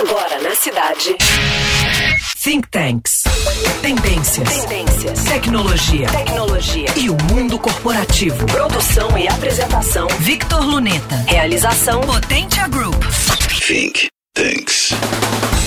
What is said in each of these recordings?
Agora na cidade. Think Tanks. Tendências. Tendências. Tecnologia. Tecnologia. E o mundo corporativo. Produção e apresentação. Victor Luneta. Realização Potentia Group. Think Tanks.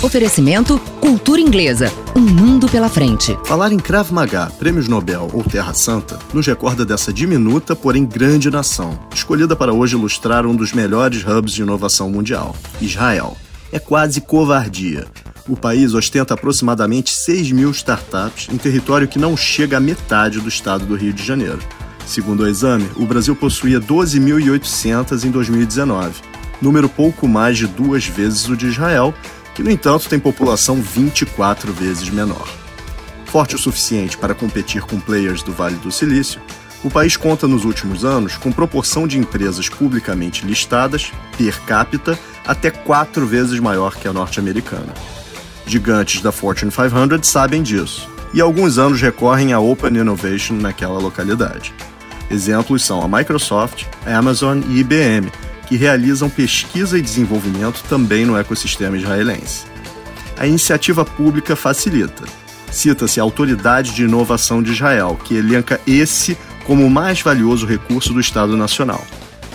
Oferecimento Cultura Inglesa. Um mundo pela frente. Falar em Krav Maga, Prêmios Nobel ou Terra Santa nos recorda dessa diminuta, porém grande nação, escolhida para hoje ilustrar um dos melhores hubs de inovação mundial, Israel. É quase covardia. O país ostenta aproximadamente 6 mil startups em território que não chega à metade do estado do Rio de Janeiro. Segundo o exame, o Brasil possuía 12.800 em 2019, número pouco mais de duas vezes o de Israel que, no entanto, tem população 24 vezes menor. Forte o suficiente para competir com players do Vale do Silício, o país conta nos últimos anos com proporção de empresas publicamente listadas, per capita, até quatro vezes maior que a norte-americana. Gigantes da Fortune 500 sabem disso, e alguns anos recorrem à Open Innovation naquela localidade. Exemplos são a Microsoft, a Amazon e IBM, que realizam pesquisa e desenvolvimento também no ecossistema israelense. A iniciativa pública facilita. Cita-se a Autoridade de Inovação de Israel, que elenca esse como o mais valioso recurso do Estado Nacional.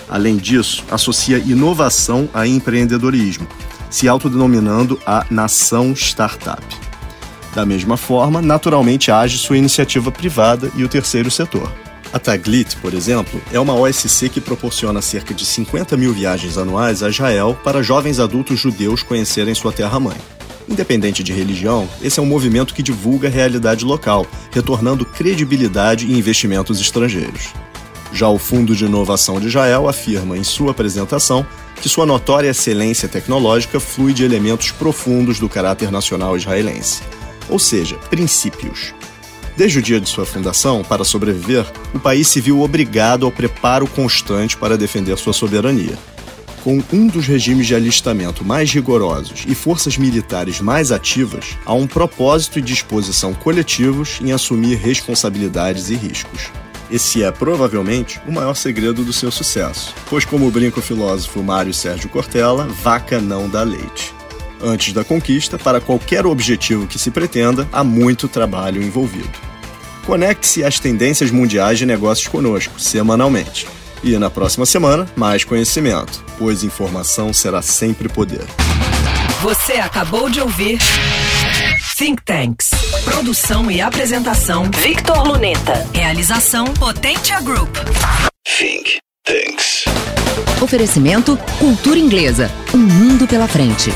Além disso, associa inovação a empreendedorismo, se autodenominando a Nação Startup. Da mesma forma, naturalmente age sua iniciativa privada e o terceiro setor. A Taglit, por exemplo, é uma OSC que proporciona cerca de 50 mil viagens anuais a Israel para jovens adultos judeus conhecerem sua terra-mãe. Independente de religião, esse é um movimento que divulga a realidade local, retornando credibilidade e investimentos estrangeiros. Já o Fundo de Inovação de Israel afirma em sua apresentação que sua notória excelência tecnológica flui de elementos profundos do caráter nacional israelense, ou seja, princípios. Desde o dia de sua fundação, para sobreviver, o país se viu obrigado ao preparo constante para defender sua soberania. Com um dos regimes de alistamento mais rigorosos e forças militares mais ativas, há um propósito e disposição coletivos em assumir responsabilidades e riscos. Esse é provavelmente o maior segredo do seu sucesso, pois, como brinca o filósofo Mário Sérgio Cortella, vaca não dá leite. Antes da conquista, para qualquer objetivo que se pretenda, há muito trabalho envolvido. Conecte-se às tendências mundiais de negócios conosco, semanalmente. E na próxima semana, mais conhecimento, pois informação será sempre poder. Você acabou de ouvir Think Tanks. Produção e apresentação Victor Luneta. Realização Potentia Group. Think Tanks. Oferecimento Cultura Inglesa. Um mundo pela frente.